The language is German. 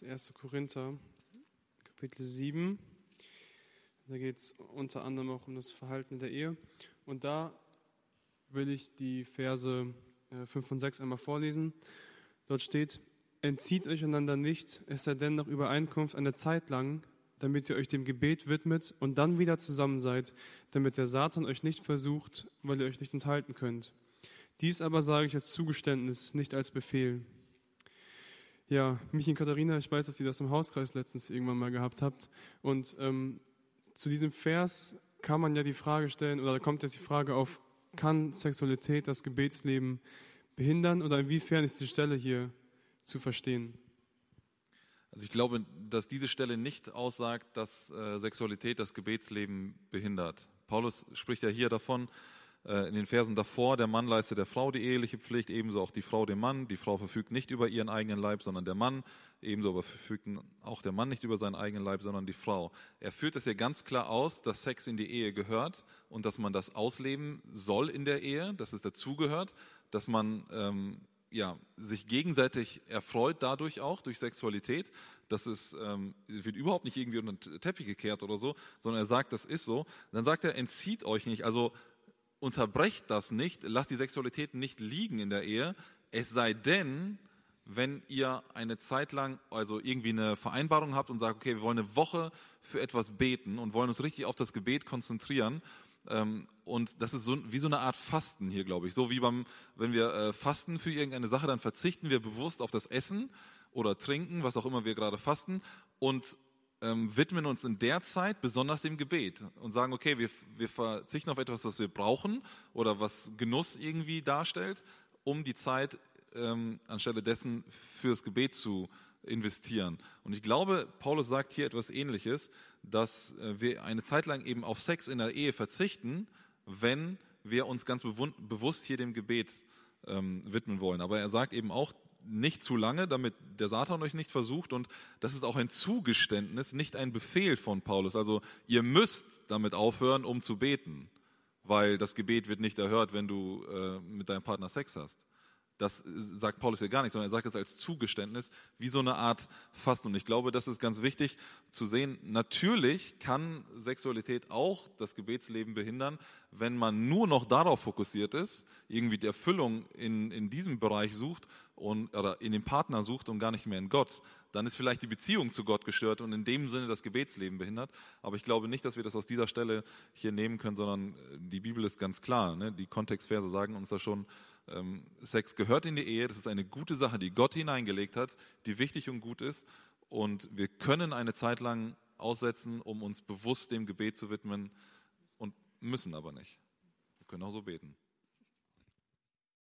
Das 1. Korinther, Kapitel 7. Da geht es unter anderem auch um das Verhalten der Ehe. Und da will ich die Verse 5 äh, und 6 einmal vorlesen. Dort steht, entzieht euch einander nicht, es sei denn nach Übereinkunft eine Zeit lang, damit ihr euch dem Gebet widmet und dann wieder zusammen seid, damit der Satan euch nicht versucht, weil ihr euch nicht enthalten könnt. Dies aber sage ich als Zugeständnis, nicht als Befehl. Ja, Michi und Katharina, ich weiß, dass ihr das im Hauskreis letztens irgendwann mal gehabt habt. Und ähm, zu diesem Vers kann man ja die Frage stellen, oder da kommt jetzt die Frage auf, kann Sexualität das Gebetsleben behindern oder inwiefern ist die Stelle hier zu verstehen? Also ich glaube, dass diese Stelle nicht aussagt, dass äh, Sexualität das Gebetsleben behindert. Paulus spricht ja hier davon, in den Versen davor, der Mann leistet der Frau die eheliche Pflicht, ebenso auch die Frau dem Mann. Die Frau verfügt nicht über ihren eigenen Leib, sondern der Mann. Ebenso aber verfügt auch der Mann nicht über seinen eigenen Leib, sondern die Frau. Er führt es ja ganz klar aus, dass Sex in die Ehe gehört und dass man das ausleben soll in der Ehe, dass es dazugehört, dass man ähm, ja, sich gegenseitig erfreut dadurch auch, durch Sexualität. Das ähm, wird überhaupt nicht irgendwie unter den Teppich gekehrt oder so, sondern er sagt, das ist so. Dann sagt er, entzieht euch nicht, also unterbrecht das nicht, lasst die Sexualität nicht liegen in der Ehe, es sei denn, wenn ihr eine Zeit lang also irgendwie eine Vereinbarung habt und sagt, okay, wir wollen eine Woche für etwas beten und wollen uns richtig auf das Gebet konzentrieren. Ähm, und das ist so, wie so eine Art Fasten hier, glaube ich. So wie beim, wenn wir äh, fasten für irgendeine Sache, dann verzichten wir bewusst auf das Essen oder Trinken, was auch immer wir gerade fasten. Und ähm, widmen uns in der Zeit besonders dem Gebet und sagen, okay, wir, wir verzichten auf etwas, was wir brauchen oder was Genuss irgendwie darstellt, um die Zeit ähm, anstelle dessen fürs Gebet zu investieren. Und ich glaube, Paulus sagt hier etwas Ähnliches, dass äh, wir eine Zeit lang eben auf Sex in der Ehe verzichten, wenn wir uns ganz bewusst hier dem Gebet ähm, widmen wollen. Aber er sagt eben auch, nicht zu lange, damit der Satan euch nicht versucht. Und das ist auch ein Zugeständnis, nicht ein Befehl von Paulus. Also ihr müsst damit aufhören, um zu beten, weil das Gebet wird nicht erhört, wenn du äh, mit deinem Partner Sex hast. Das sagt Paulus hier gar nicht, sondern er sagt es als Zugeständnis, wie so eine Art Fasten. Und ich glaube, das ist ganz wichtig zu sehen. Natürlich kann Sexualität auch das Gebetsleben behindern, wenn man nur noch darauf fokussiert ist, irgendwie die Erfüllung in, in diesem Bereich sucht und, oder in dem Partner sucht und gar nicht mehr in Gott. Dann ist vielleicht die Beziehung zu Gott gestört und in dem Sinne das Gebetsleben behindert. Aber ich glaube nicht, dass wir das aus dieser Stelle hier nehmen können, sondern die Bibel ist ganz klar. Ne? Die Kontextverse sagen uns da schon, Sex gehört in die Ehe, das ist eine gute Sache, die Gott hineingelegt hat, die wichtig und gut ist. Und wir können eine Zeit lang aussetzen, um uns bewusst dem Gebet zu widmen und müssen aber nicht. Wir können auch so beten.